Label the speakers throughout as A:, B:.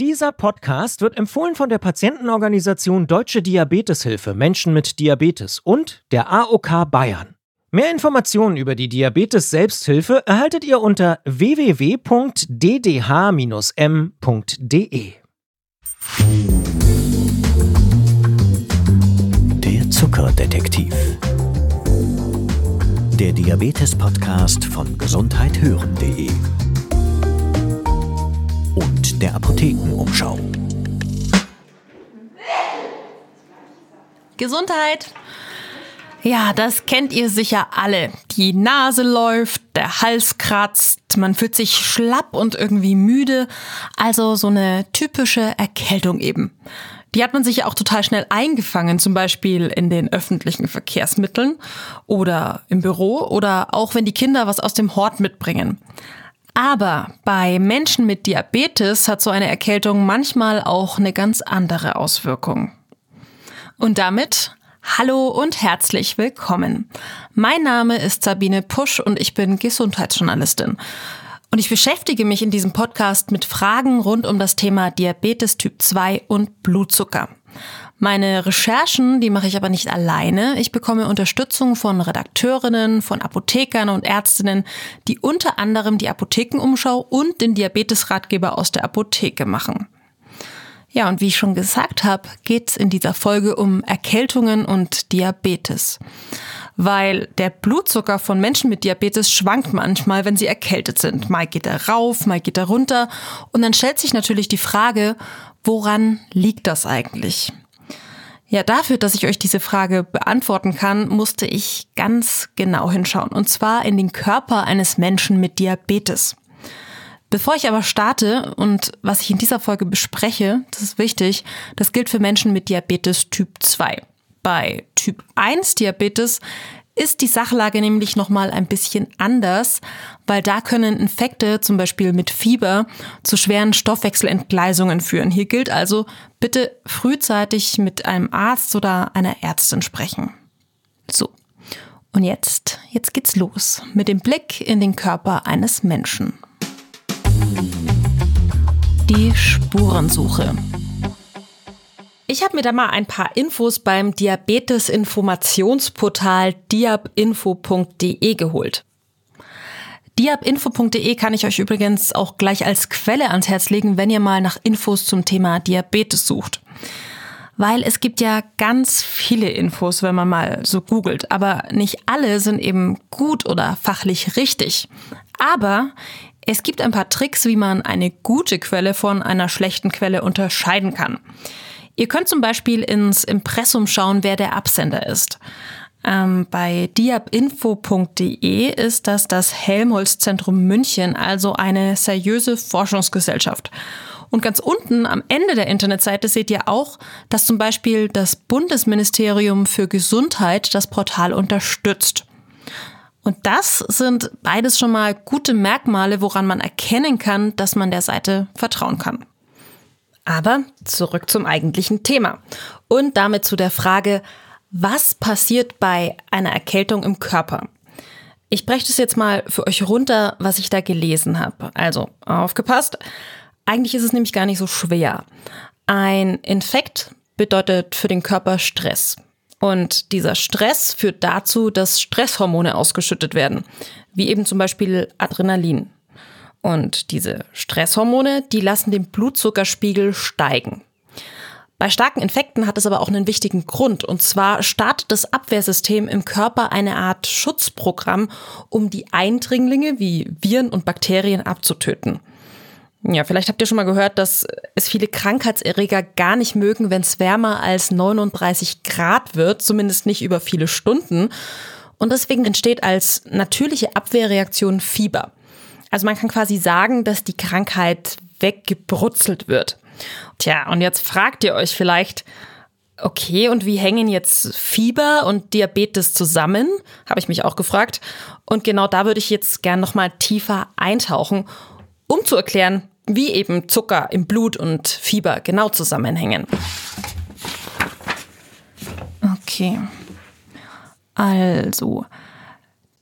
A: Dieser Podcast wird empfohlen von der Patientenorganisation Deutsche Diabeteshilfe Menschen mit Diabetes und der AOK Bayern. Mehr Informationen über die Diabetes Selbsthilfe erhaltet ihr unter www.ddh-m.de.
B: Der Zuckerdetektiv. Der Diabetes-Podcast von gesundheithören.de der Apothekenumschau.
C: Gesundheit! Ja, das kennt ihr sicher alle. Die Nase läuft, der Hals kratzt, man fühlt sich schlapp und irgendwie müde. Also so eine typische Erkältung eben. Die hat man sich ja auch total schnell eingefangen, zum Beispiel in den öffentlichen Verkehrsmitteln oder im Büro oder auch wenn die Kinder was aus dem Hort mitbringen. Aber bei Menschen mit Diabetes hat so eine Erkältung manchmal auch eine ganz andere Auswirkung. Und damit hallo und herzlich willkommen. Mein Name ist Sabine Pusch und ich bin Gesundheitsjournalistin. Und ich beschäftige mich in diesem Podcast mit Fragen rund um das Thema Diabetes Typ 2 und Blutzucker. Meine Recherchen, die mache ich aber nicht alleine. Ich bekomme Unterstützung von Redakteurinnen, von Apothekern und Ärztinnen, die unter anderem die Apothekenumschau und den Diabetesratgeber aus der Apotheke machen. Ja, und wie ich schon gesagt habe, geht's in dieser Folge um Erkältungen und Diabetes. Weil der Blutzucker von Menschen mit Diabetes schwankt manchmal, wenn sie erkältet sind. Mal geht er rauf, mal geht er runter. Und dann stellt sich natürlich die Frage, woran liegt das eigentlich? Ja, dafür, dass ich euch diese Frage beantworten kann, musste ich ganz genau hinschauen. Und zwar in den Körper eines Menschen mit Diabetes. Bevor ich aber starte und was ich in dieser Folge bespreche, das ist wichtig, das gilt für Menschen mit Diabetes Typ 2. Bei Typ 1 Diabetes ist die Sachlage nämlich nochmal ein bisschen anders, weil da können Infekte, zum Beispiel mit Fieber, zu schweren Stoffwechselentgleisungen führen. Hier gilt also, bitte frühzeitig mit einem Arzt oder einer Ärztin sprechen. So. Und jetzt, jetzt geht's los mit dem Blick in den Körper eines Menschen. Die Spurensuche. Ich habe mir da mal ein paar Infos beim Diabetes-Informationsportal diabinfo.de geholt. Diabinfo.de kann ich euch übrigens auch gleich als Quelle ans Herz legen, wenn ihr mal nach Infos zum Thema Diabetes sucht. Weil es gibt ja ganz viele Infos, wenn man mal so googelt, aber nicht alle sind eben gut oder fachlich richtig. Aber es gibt ein paar Tricks, wie man eine gute Quelle von einer schlechten Quelle unterscheiden kann. Ihr könnt zum Beispiel ins Impressum schauen, wer der Absender ist. Ähm, bei diabinfo.de ist das das Helmholtz-Zentrum München, also eine seriöse Forschungsgesellschaft. Und ganz unten am Ende der Internetseite seht ihr auch, dass zum Beispiel das Bundesministerium für Gesundheit das Portal unterstützt. Und das sind beides schon mal gute Merkmale, woran man erkennen kann, dass man der Seite vertrauen kann. Aber zurück zum eigentlichen Thema und damit zu der Frage, was passiert bei einer Erkältung im Körper? Ich breche das jetzt mal für euch runter, was ich da gelesen habe. Also aufgepasst. Eigentlich ist es nämlich gar nicht so schwer. Ein Infekt bedeutet für den Körper Stress. Und dieser Stress führt dazu, dass Stresshormone ausgeschüttet werden, wie eben zum Beispiel Adrenalin. Und diese Stresshormone, die lassen den Blutzuckerspiegel steigen. Bei starken Infekten hat es aber auch einen wichtigen Grund. Und zwar startet das Abwehrsystem im Körper eine Art Schutzprogramm, um die Eindringlinge wie Viren und Bakterien abzutöten. Ja, vielleicht habt ihr schon mal gehört, dass es viele Krankheitserreger gar nicht mögen, wenn es wärmer als 39 Grad wird, zumindest nicht über viele Stunden. Und deswegen entsteht als natürliche Abwehrreaktion Fieber. Also man kann quasi sagen, dass die Krankheit weggebrutzelt wird. Tja, und jetzt fragt ihr euch vielleicht, okay, und wie hängen jetzt Fieber und Diabetes zusammen? Habe ich mich auch gefragt. Und genau da würde ich jetzt gern nochmal tiefer eintauchen, um zu erklären, wie eben Zucker im Blut und Fieber genau zusammenhängen. Okay. Also,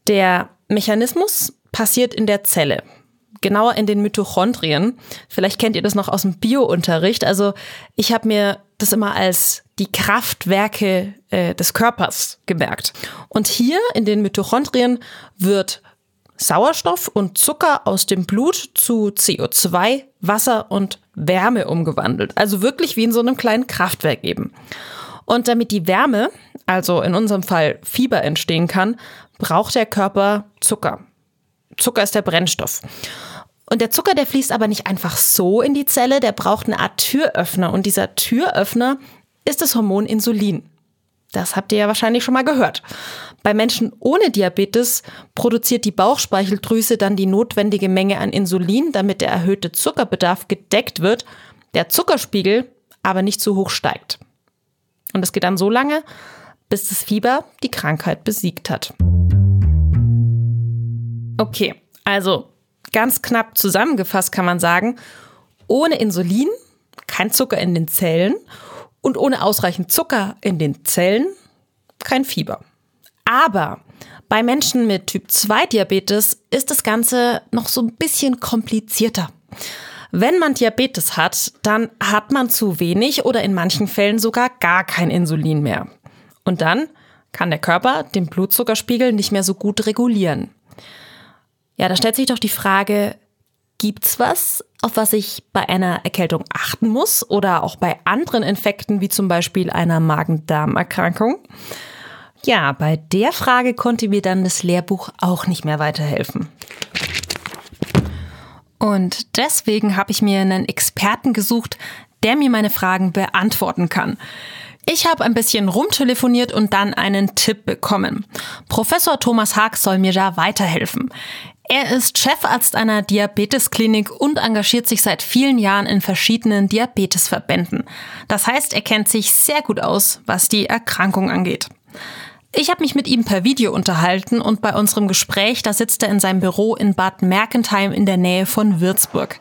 C: der Mechanismus passiert in der Zelle. genauer in den Mitochondrien. Vielleicht kennt ihr das noch aus dem Biounterricht. Also ich habe mir das immer als die Kraftwerke äh, des Körpers gemerkt. Und hier in den Mitochondrien wird Sauerstoff und Zucker aus dem Blut zu CO2, Wasser und Wärme umgewandelt. Also wirklich wie in so einem kleinen Kraftwerk eben. Und damit die Wärme, also in unserem Fall Fieber entstehen kann, braucht der Körper Zucker. Zucker ist der Brennstoff. Und der Zucker, der fließt aber nicht einfach so in die Zelle, der braucht eine Art Türöffner. Und dieser Türöffner ist das Hormon Insulin. Das habt ihr ja wahrscheinlich schon mal gehört. Bei Menschen ohne Diabetes produziert die Bauchspeicheldrüse dann die notwendige Menge an Insulin, damit der erhöhte Zuckerbedarf gedeckt wird, der Zuckerspiegel aber nicht zu hoch steigt. Und es geht dann so lange, bis das Fieber die Krankheit besiegt hat. Okay, also ganz knapp zusammengefasst kann man sagen, ohne Insulin kein Zucker in den Zellen und ohne ausreichend Zucker in den Zellen kein Fieber. Aber bei Menschen mit Typ 2 Diabetes ist das Ganze noch so ein bisschen komplizierter. Wenn man Diabetes hat, dann hat man zu wenig oder in manchen Fällen sogar gar kein Insulin mehr. Und dann kann der Körper den Blutzuckerspiegel nicht mehr so gut regulieren. Ja, da stellt sich doch die Frage, gibt's was, auf was ich bei einer Erkältung achten muss oder auch bei anderen Infekten wie zum Beispiel einer Magen-Darm-Erkrankung? Ja, bei der Frage konnte mir dann das Lehrbuch auch nicht mehr weiterhelfen. Und deswegen habe ich mir einen Experten gesucht, der mir meine Fragen beantworten kann. Ich habe ein bisschen rumtelefoniert und dann einen Tipp bekommen. Professor Thomas Haag soll mir da weiterhelfen. Er ist Chefarzt einer Diabetesklinik und engagiert sich seit vielen Jahren in verschiedenen Diabetesverbänden. Das heißt, er kennt sich sehr gut aus, was die Erkrankung angeht. Ich habe mich mit ihm per Video unterhalten und bei unserem Gespräch, da sitzt er in seinem Büro in Bad Mergentheim in der Nähe von Würzburg.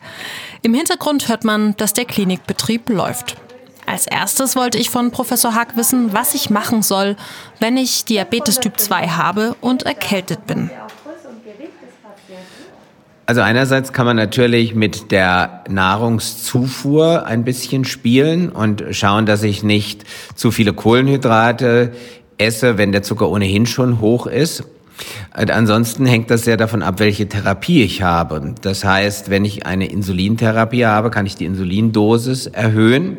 C: Im Hintergrund hört man, dass der Klinikbetrieb läuft. Als erstes wollte ich von Professor Haag wissen, was ich machen soll, wenn ich Diabetes Typ 2 habe und erkältet bin.
D: Also einerseits kann man natürlich mit der Nahrungszufuhr ein bisschen spielen und schauen, dass ich nicht zu viele Kohlenhydrate esse, wenn der Zucker ohnehin schon hoch ist. Ansonsten hängt das sehr davon ab, welche Therapie ich habe. Das heißt, wenn ich eine Insulintherapie habe, kann ich die Insulindosis erhöhen.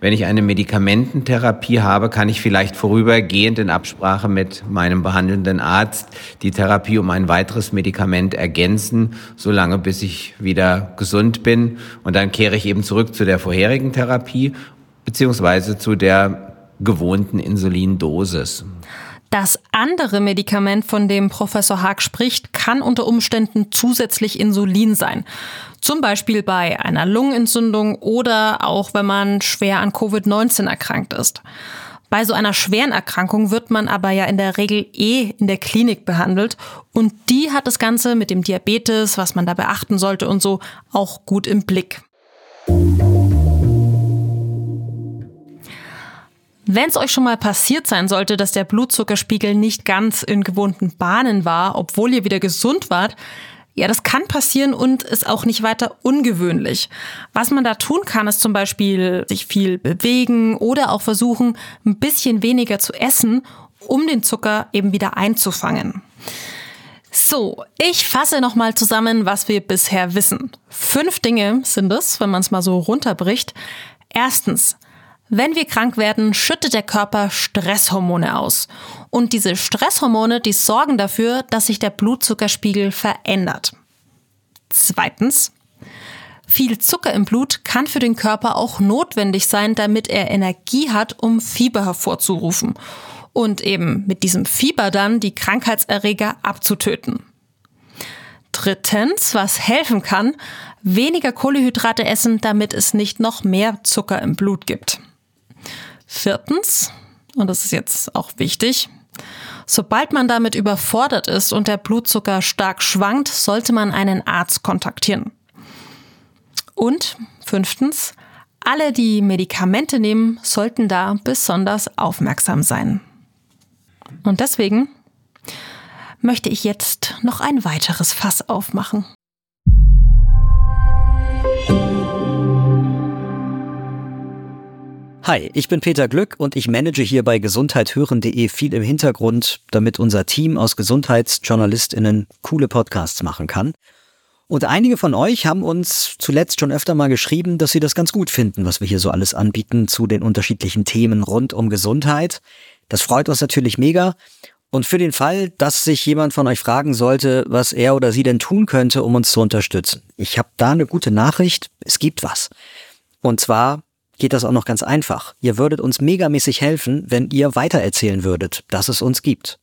D: Wenn ich eine Medikamententherapie habe, kann ich vielleicht vorübergehend in Absprache mit meinem behandelnden Arzt die Therapie um ein weiteres Medikament ergänzen, solange bis ich wieder gesund bin. Und dann kehre ich eben zurück zu der vorherigen Therapie beziehungsweise zu der gewohnten Insulindosis.
C: Das andere Medikament, von dem Professor Haag spricht, kann unter Umständen zusätzlich Insulin sein. Zum Beispiel bei einer Lungenentzündung oder auch wenn man schwer an Covid-19 erkrankt ist. Bei so einer schweren Erkrankung wird man aber ja in der Regel eh in der Klinik behandelt und die hat das Ganze mit dem Diabetes, was man da beachten sollte und so auch gut im Blick. Wenn es euch schon mal passiert sein sollte, dass der Blutzuckerspiegel nicht ganz in gewohnten Bahnen war, obwohl ihr wieder gesund wart, ja, das kann passieren und ist auch nicht weiter ungewöhnlich. Was man da tun kann, ist zum Beispiel sich viel bewegen oder auch versuchen, ein bisschen weniger zu essen, um den Zucker eben wieder einzufangen. So, ich fasse nochmal zusammen, was wir bisher wissen. Fünf Dinge sind es, wenn man es mal so runterbricht. Erstens, wenn wir krank werden, schüttet der Körper Stresshormone aus. Und diese Stresshormone, die sorgen dafür, dass sich der Blutzuckerspiegel verändert. Zweitens, viel Zucker im Blut kann für den Körper auch notwendig sein, damit er Energie hat, um Fieber hervorzurufen. Und eben mit diesem Fieber dann die Krankheitserreger abzutöten. Drittens, was helfen kann, weniger Kohlehydrate essen, damit es nicht noch mehr Zucker im Blut gibt. Viertens, und das ist jetzt auch wichtig, sobald man damit überfordert ist und der Blutzucker stark schwankt, sollte man einen Arzt kontaktieren. Und fünftens, alle, die Medikamente nehmen, sollten da besonders aufmerksam sein. Und deswegen möchte ich jetzt noch ein weiteres Fass aufmachen.
E: Hi, ich bin Peter Glück und ich manage hier bei gesundheithören.de viel im Hintergrund, damit unser Team aus Gesundheitsjournalistinnen coole Podcasts machen kann. Und einige von euch haben uns zuletzt schon öfter mal geschrieben, dass sie das ganz gut finden, was wir hier so alles anbieten zu den unterschiedlichen Themen rund um Gesundheit. Das freut uns natürlich mega. Und für den Fall, dass sich jemand von euch fragen sollte, was er oder sie denn tun könnte, um uns zu unterstützen. Ich habe da eine gute Nachricht. Es gibt was. Und zwar geht das auch noch ganz einfach. Ihr würdet uns megamäßig helfen, wenn ihr weitererzählen würdet, dass es uns gibt.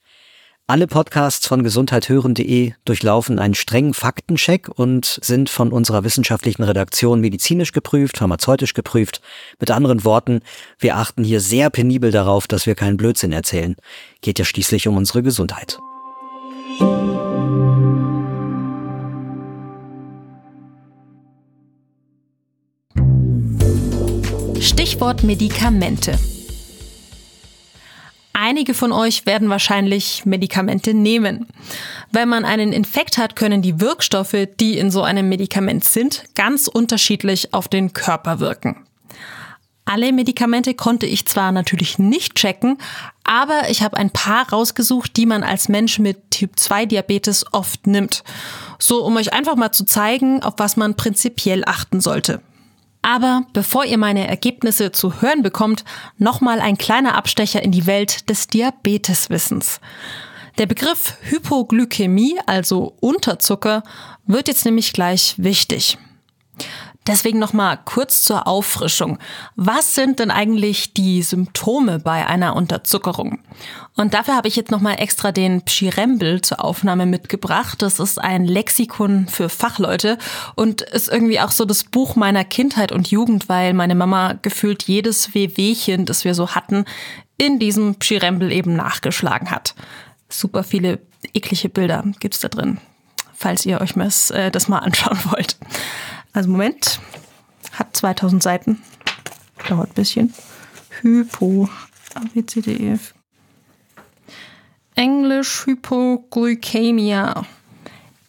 E: Alle Podcasts von gesundheithören.de durchlaufen einen strengen Faktencheck und sind von unserer wissenschaftlichen Redaktion medizinisch geprüft, pharmazeutisch geprüft. Mit anderen Worten, wir achten hier sehr penibel darauf, dass wir keinen Blödsinn erzählen. Geht ja schließlich um unsere Gesundheit.
C: Stichwort Medikamente. Einige von euch werden wahrscheinlich Medikamente nehmen. Wenn man einen Infekt hat, können die Wirkstoffe, die in so einem Medikament sind, ganz unterschiedlich auf den Körper wirken. Alle Medikamente konnte ich zwar natürlich nicht checken, aber ich habe ein paar rausgesucht, die man als Mensch mit Typ 2 Diabetes oft nimmt. So, um euch einfach mal zu zeigen, auf was man prinzipiell achten sollte. Aber bevor ihr meine Ergebnisse zu hören bekommt, nochmal ein kleiner Abstecher in die Welt des Diabeteswissens. Der Begriff Hypoglykämie, also Unterzucker, wird jetzt nämlich gleich wichtig. Deswegen nochmal kurz zur Auffrischung. Was sind denn eigentlich die Symptome bei einer Unterzuckerung? Und dafür habe ich jetzt nochmal extra den Pschirembel zur Aufnahme mitgebracht. Das ist ein Lexikon für Fachleute und ist irgendwie auch so das Buch meiner Kindheit und Jugend, weil meine Mama gefühlt jedes Wehwehchen, das wir so hatten, in diesem Pschirembel eben nachgeschlagen hat. Super viele eklige Bilder gibt's da drin, falls ihr euch äh, das mal anschauen wollt. Also Moment, hat 2000 Seiten, dauert ein bisschen. Hypo, A, B, C, D, E. Englisch Hypoglykämia.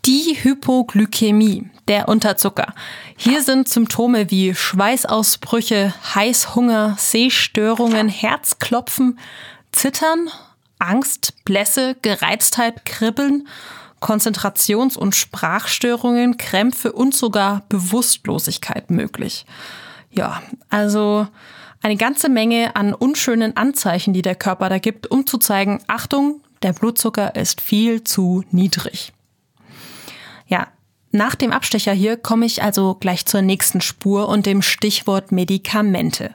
C: Die Hypoglykämie, der Unterzucker. Hier sind Symptome wie Schweißausbrüche, Heißhunger, Sehstörungen, Herzklopfen, Zittern, Angst, Blässe, Gereiztheit, Kribbeln Konzentrations- und Sprachstörungen, Krämpfe und sogar Bewusstlosigkeit möglich. Ja, also eine ganze Menge an unschönen Anzeichen, die der Körper da gibt, um zu zeigen, Achtung, der Blutzucker ist viel zu niedrig. Ja, nach dem Abstecher hier komme ich also gleich zur nächsten Spur und dem Stichwort Medikamente.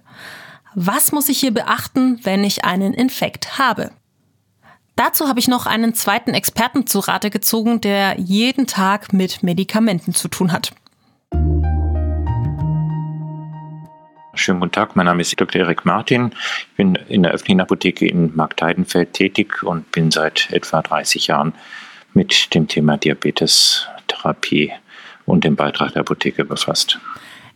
C: Was muss ich hier beachten, wenn ich einen Infekt habe? Dazu habe ich noch einen zweiten Experten zu Rate gezogen, der jeden Tag mit Medikamenten zu tun hat.
F: Schönen guten Tag, mein Name ist Dr. Erik Martin. Ich bin in der öffentlichen Apotheke in Marktheidenfeld tätig und bin seit etwa 30 Jahren mit dem Thema Diabetestherapie und dem Beitrag der Apotheke befasst.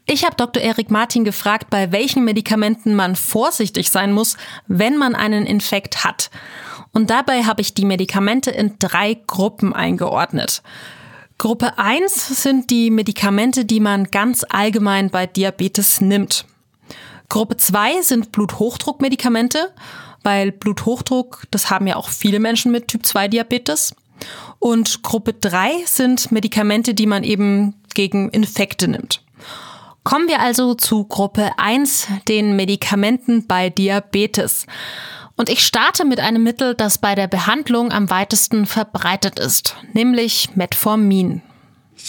C: Ich habe Dr. Erik Martin gefragt, bei welchen Medikamenten man vorsichtig sein muss, wenn man einen Infekt hat. Und dabei habe ich die Medikamente in drei Gruppen eingeordnet. Gruppe 1 sind die Medikamente, die man ganz allgemein bei Diabetes nimmt. Gruppe 2 sind Bluthochdruckmedikamente, weil Bluthochdruck, das haben ja auch viele Menschen mit Typ 2 Diabetes. Und Gruppe 3 sind Medikamente, die man eben gegen Infekte nimmt. Kommen wir also zu Gruppe 1, den Medikamenten bei Diabetes. Und ich starte mit einem Mittel, das bei der Behandlung am weitesten verbreitet ist, nämlich Metformin.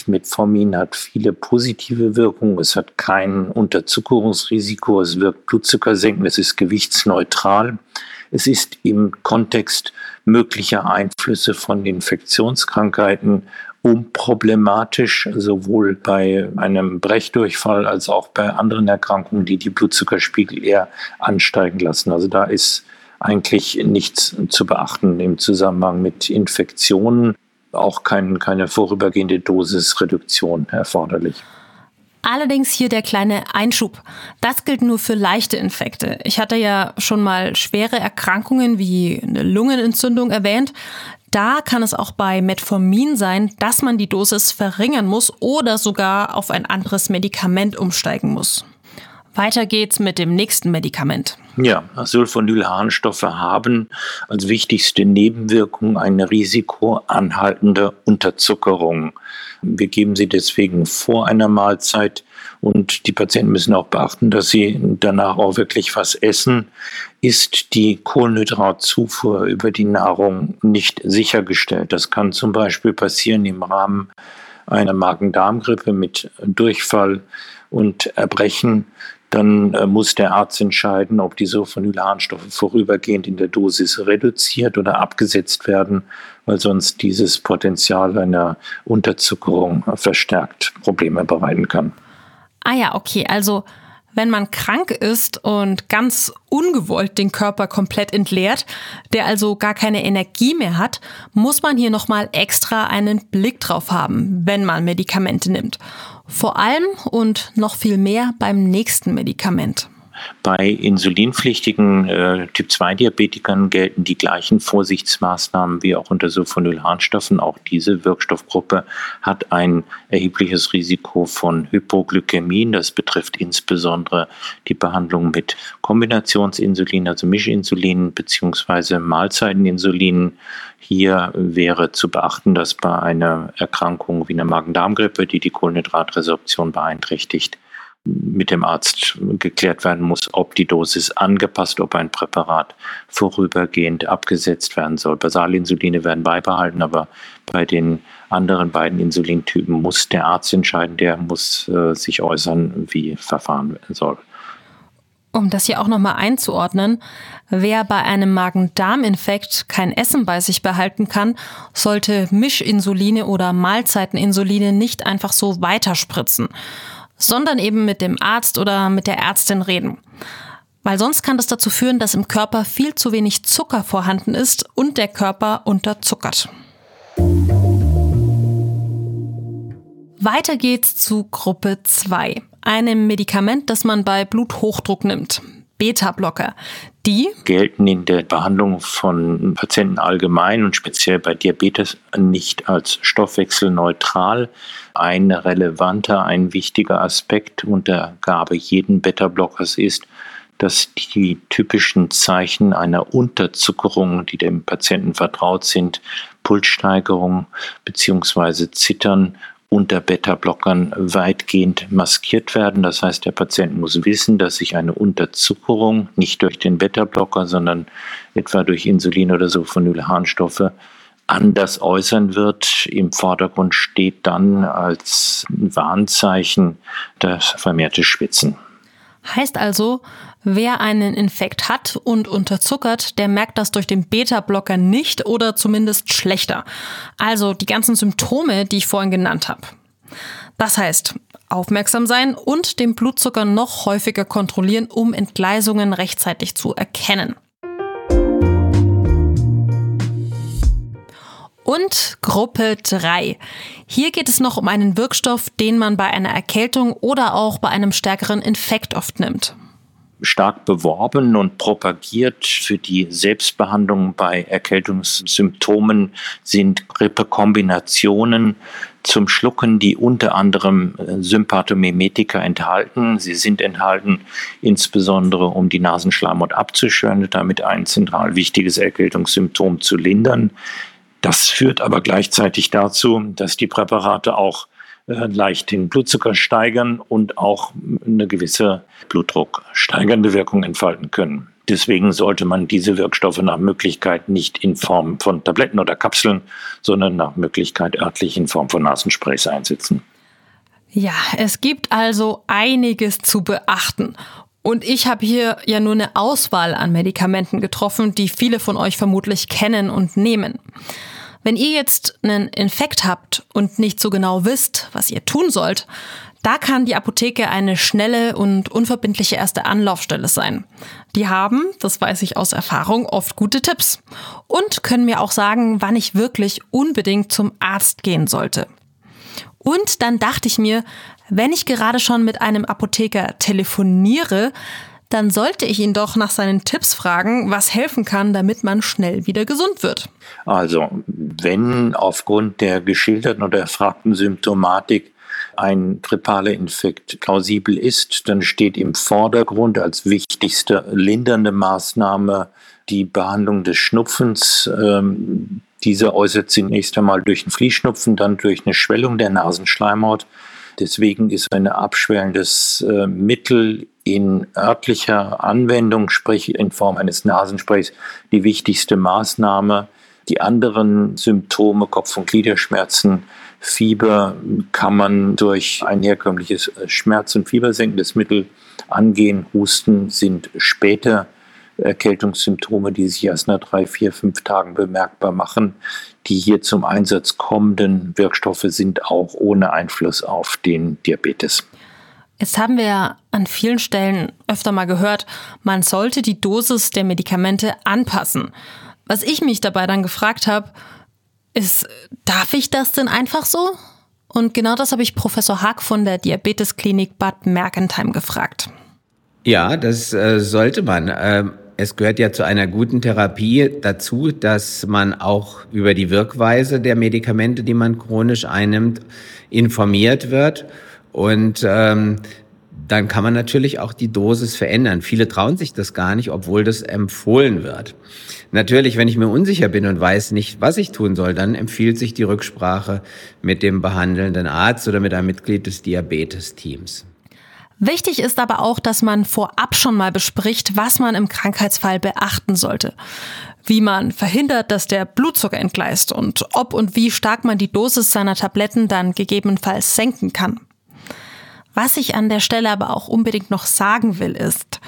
F: Metformin hat viele positive Wirkungen. Es hat kein Unterzuckerungsrisiko. Es wirkt Blutzucker senken. Es ist gewichtsneutral. Es ist im Kontext möglicher Einflüsse von Infektionskrankheiten unproblematisch, sowohl bei einem Brechdurchfall als auch bei anderen Erkrankungen, die die Blutzuckerspiegel eher ansteigen lassen. Also da ist eigentlich nichts zu beachten im Zusammenhang mit Infektionen, auch kein, keine vorübergehende Dosisreduktion erforderlich.
C: Allerdings hier der kleine Einschub. Das gilt nur für leichte Infekte. Ich hatte ja schon mal schwere Erkrankungen wie eine Lungenentzündung erwähnt. Da kann es auch bei Metformin sein, dass man die Dosis verringern muss oder sogar auf ein anderes Medikament umsteigen muss. Weiter geht's mit dem nächsten Medikament.
F: Ja, Sulfonylharnstoffe haben als wichtigste Nebenwirkung eine risikoanhaltende Unterzuckerung. Wir geben sie deswegen vor einer Mahlzeit und die Patienten müssen auch beachten, dass sie danach auch wirklich was essen. Ist die Kohlenhydratzufuhr über die Nahrung nicht sichergestellt? Das kann zum Beispiel passieren im Rahmen einer Magen-Darm-Grippe mit Durchfall und Erbrechen dann äh, muss der Arzt entscheiden, ob die Sulfonylharnstoffe vorübergehend in der Dosis reduziert oder abgesetzt werden, weil sonst dieses Potenzial einer Unterzuckerung verstärkt Probleme bereiten kann.
C: Ah ja, okay, also wenn man krank ist und ganz ungewollt den Körper komplett entleert, der also gar keine Energie mehr hat, muss man hier nochmal extra einen Blick drauf haben, wenn man Medikamente nimmt. Vor allem und noch viel mehr beim nächsten Medikament.
F: Bei insulinpflichtigen äh, Typ-2-Diabetikern gelten die gleichen Vorsichtsmaßnahmen wie auch unter Sulfonylharnstoffen. Auch diese Wirkstoffgruppe hat ein erhebliches Risiko von Hypoglykämien. Das betrifft insbesondere die Behandlung mit Kombinationsinsulin, also Mischinsulin bzw. Mahlzeiteninsulin. Hier wäre zu beachten, dass bei einer Erkrankung wie einer Magen-Darm-Grippe, die die Kohlenhydratresorption beeinträchtigt, mit dem Arzt geklärt werden muss, ob die Dosis angepasst, ob ein Präparat vorübergehend abgesetzt werden soll. Basalinsuline werden beibehalten, aber bei den anderen beiden Insulintypen muss der Arzt entscheiden, der muss äh, sich äußern, wie verfahren soll.
C: Um das hier auch nochmal einzuordnen, wer bei einem Magen-Darm-Infekt kein Essen bei sich behalten kann, sollte Mischinsuline oder Mahlzeiteninsuline nicht einfach so weiterspritzen sondern eben mit dem Arzt oder mit der Ärztin reden. Weil sonst kann das dazu führen, dass im Körper viel zu wenig Zucker vorhanden ist und der Körper unterzuckert. Weiter geht's zu Gruppe 2, einem Medikament, das man bei Bluthochdruck nimmt. Beta-Blocker. Die
F: gelten in der Behandlung von Patienten allgemein und speziell bei Diabetes nicht als stoffwechselneutral. Ein relevanter, ein wichtiger Aspekt unter Gabe jeden Beta-Blockers ist, dass die typischen Zeichen einer Unterzuckerung, die dem Patienten vertraut sind, Pulssteigerung bzw. Zittern unter Beta-Blockern weitgehend maskiert werden. Das heißt, der Patient muss wissen, dass sich eine Unterzuckerung nicht durch den Beta-Blocker, sondern etwa durch Insulin oder Sulfonylharnstoffe anders äußern wird. Im Vordergrund steht dann als Warnzeichen das vermehrte Schwitzen.
C: Heißt also, wer einen Infekt hat und unterzuckert, der merkt das durch den Beta-Blocker nicht oder zumindest schlechter. Also die ganzen Symptome, die ich vorhin genannt habe. Das heißt, aufmerksam sein und den Blutzucker noch häufiger kontrollieren, um Entgleisungen rechtzeitig zu erkennen. Und Gruppe 3. Hier geht es noch um einen Wirkstoff, den man bei einer Erkältung oder auch bei einem stärkeren Infekt oft nimmt
F: stark beworben und propagiert für die Selbstbehandlung bei Erkältungssymptomen sind Grippekombinationen zum Schlucken, die unter anderem äh, Sympathomimetika enthalten. Sie sind enthalten insbesondere, um die Nasenschleimhaut abzuschirren damit ein zentral wichtiges Erkältungssymptom zu lindern. Das führt aber gleichzeitig dazu, dass die Präparate auch leicht den Blutzucker steigern und auch eine gewisse Blutdruck steigernde entfalten können. Deswegen sollte man diese Wirkstoffe nach Möglichkeit nicht in Form von Tabletten oder Kapseln, sondern nach Möglichkeit örtlich in Form von Nasensprays einsetzen.
C: Ja, es gibt also einiges zu beachten. Und ich habe hier ja nur eine Auswahl an Medikamenten getroffen, die viele von euch vermutlich kennen und nehmen. Wenn ihr jetzt einen Infekt habt und nicht so genau wisst, was ihr tun sollt, da kann die Apotheke eine schnelle und unverbindliche erste Anlaufstelle sein. Die haben, das weiß ich aus Erfahrung, oft gute Tipps und können mir auch sagen, wann ich wirklich unbedingt zum Arzt gehen sollte. Und dann dachte ich mir, wenn ich gerade schon mit einem Apotheker telefoniere, dann sollte ich ihn doch nach seinen Tipps fragen, was helfen kann, damit man schnell wieder gesund wird.
F: Also, wenn aufgrund der geschilderten oder erfragten Symptomatik ein grippaler Infekt plausibel ist, dann steht im Vordergrund als wichtigste lindernde Maßnahme die Behandlung des Schnupfens. Ähm, dieser äußert zunächst einmal durch einen Fließschnupfen, dann durch eine Schwellung der Nasenschleimhaut. Deswegen ist ein abschwellendes äh, Mittel in örtlicher Anwendung, sprich in Form eines Nasensprays, die wichtigste Maßnahme. Die anderen Symptome, Kopf- und Gliederschmerzen, Fieber kann man durch ein herkömmliches äh, Schmerz- und Fiebersenkendes Mittel angehen. Husten sind später Erkältungssymptome, die sich erst nach drei, vier, fünf Tagen bemerkbar machen. Die hier zum Einsatz kommenden Wirkstoffe sind auch ohne Einfluss auf den Diabetes.
C: Jetzt haben wir ja an vielen Stellen öfter mal gehört, man sollte die Dosis der Medikamente anpassen. Was ich mich dabei dann gefragt habe, ist, darf ich das denn einfach so? Und genau das habe ich Professor Haag von der Diabetesklinik Bad Mergentheim gefragt.
D: Ja, das äh, sollte man. Ähm, es gehört ja zu einer guten Therapie dazu, dass man auch über die Wirkweise der Medikamente, die man chronisch einnimmt, informiert wird. Und ähm, dann kann man natürlich auch die Dosis verändern. Viele trauen sich das gar nicht, obwohl das empfohlen wird. Natürlich, wenn ich mir unsicher bin und weiß nicht, was ich tun soll, dann empfiehlt sich die Rücksprache mit dem behandelnden Arzt oder mit einem Mitglied des Diabetesteams.
C: Wichtig ist aber auch, dass man vorab schon mal bespricht, was man im Krankheitsfall beachten sollte. Wie man verhindert, dass der Blutzucker entgleist und ob und wie stark man die Dosis seiner Tabletten dann gegebenenfalls senken kann. Was ich an der Stelle aber auch unbedingt noch sagen will, ist,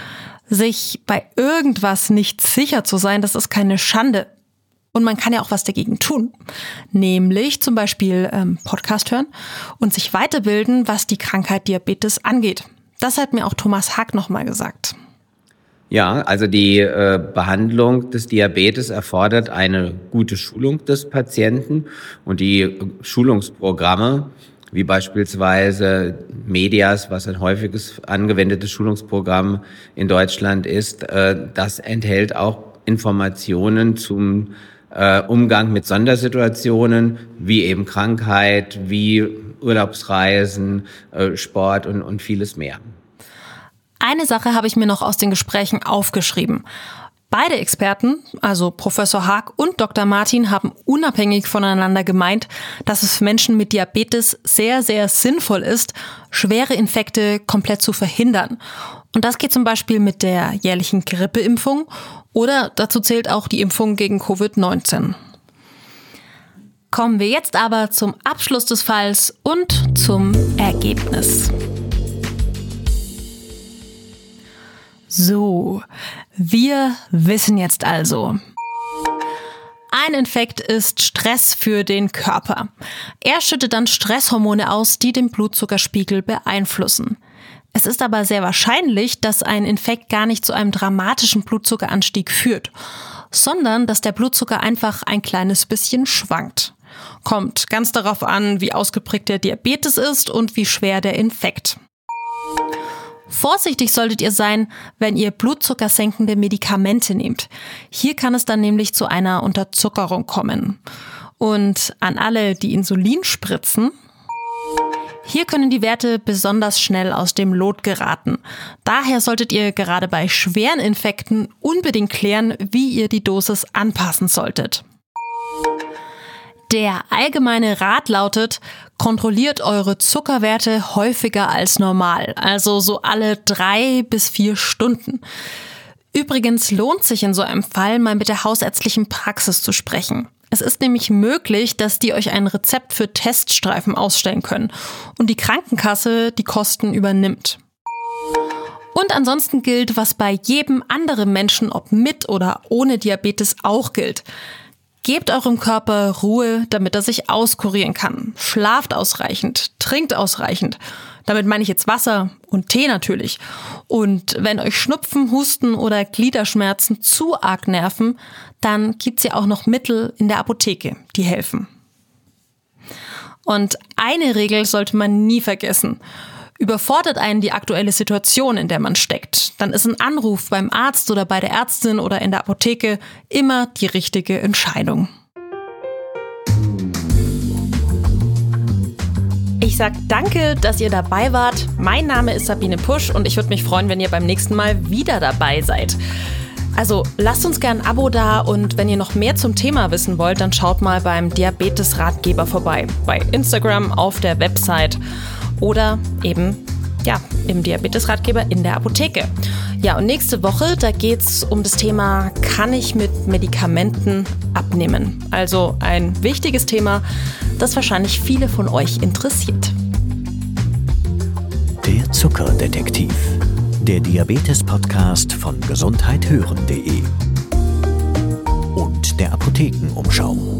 C: sich bei irgendwas nicht sicher zu sein, das ist keine Schande. Und man kann ja auch was dagegen tun. Nämlich zum Beispiel ähm, Podcast hören und sich weiterbilden, was die Krankheit Diabetes angeht. Das hat mir auch Thomas Hack nochmal gesagt.
D: Ja, also die äh, Behandlung des Diabetes erfordert eine gute Schulung des Patienten und die Schulungsprogramme wie beispielsweise Medias, was ein häufiges angewendetes Schulungsprogramm in Deutschland ist, äh, das enthält auch Informationen zum äh, Umgang mit Sondersituationen, wie eben Krankheit, wie Urlaubsreisen, äh, Sport und, und vieles mehr.
C: Eine Sache habe ich mir noch aus den Gesprächen aufgeschrieben. Beide Experten, also Professor Haag und Dr. Martin, haben unabhängig voneinander gemeint, dass es für Menschen mit Diabetes sehr, sehr sinnvoll ist, schwere Infekte komplett zu verhindern. Und das geht zum Beispiel mit der jährlichen Grippeimpfung oder dazu zählt auch die Impfung gegen Covid-19. Kommen wir jetzt aber zum Abschluss des Falls und zum Ergebnis. So, wir wissen jetzt also. Ein Infekt ist Stress für den Körper. Er schüttet dann Stresshormone aus, die den Blutzuckerspiegel beeinflussen. Es ist aber sehr wahrscheinlich, dass ein Infekt gar nicht zu einem dramatischen Blutzuckeranstieg führt, sondern dass der Blutzucker einfach ein kleines bisschen schwankt. Kommt ganz darauf an, wie ausgeprägt der Diabetes ist und wie schwer der Infekt. Vorsichtig solltet ihr sein, wenn ihr blutzuckersenkende Medikamente nehmt. Hier kann es dann nämlich zu einer Unterzuckerung kommen. Und an alle, die Insulin spritzen, hier können die Werte besonders schnell aus dem Lot geraten. Daher solltet ihr gerade bei schweren Infekten unbedingt klären, wie ihr die Dosis anpassen solltet. Der allgemeine Rat lautet, kontrolliert eure Zuckerwerte häufiger als normal, also so alle drei bis vier Stunden. Übrigens lohnt sich in so einem Fall mal mit der hausärztlichen Praxis zu sprechen. Es ist nämlich möglich, dass die euch ein Rezept für Teststreifen ausstellen können und die Krankenkasse die Kosten übernimmt. Und ansonsten gilt, was bei jedem anderen Menschen, ob mit oder ohne Diabetes, auch gilt. Gebt eurem Körper Ruhe, damit er sich auskurieren kann. Schlaft ausreichend, trinkt ausreichend. Damit meine ich jetzt Wasser und Tee natürlich. Und wenn euch Schnupfen, Husten oder Gliederschmerzen zu arg nerven, dann gibt's ja auch noch Mittel in der Apotheke, die helfen. Und eine Regel sollte man nie vergessen. Überfordert einen die aktuelle Situation, in der man steckt, dann ist ein Anruf beim Arzt oder bei der Ärztin oder in der Apotheke immer die richtige Entscheidung. Ich sage danke, dass ihr dabei wart. Mein Name ist Sabine Pusch und ich würde mich freuen, wenn ihr beim nächsten Mal wieder dabei seid. Also lasst uns gern ein Abo da und wenn ihr noch mehr zum Thema wissen wollt, dann schaut mal beim Diabetes-Ratgeber vorbei. Bei Instagram, auf der Website oder eben ja, im Diabetes-Ratgeber in der Apotheke. Ja, und nächste Woche, da geht es um das Thema, kann ich mit Medikamenten abnehmen? Also ein wichtiges Thema, das wahrscheinlich viele von euch interessiert.
B: Der Zuckerdetektiv der Diabetes-Podcast von gesundheithören.de und der Apothekenumschau.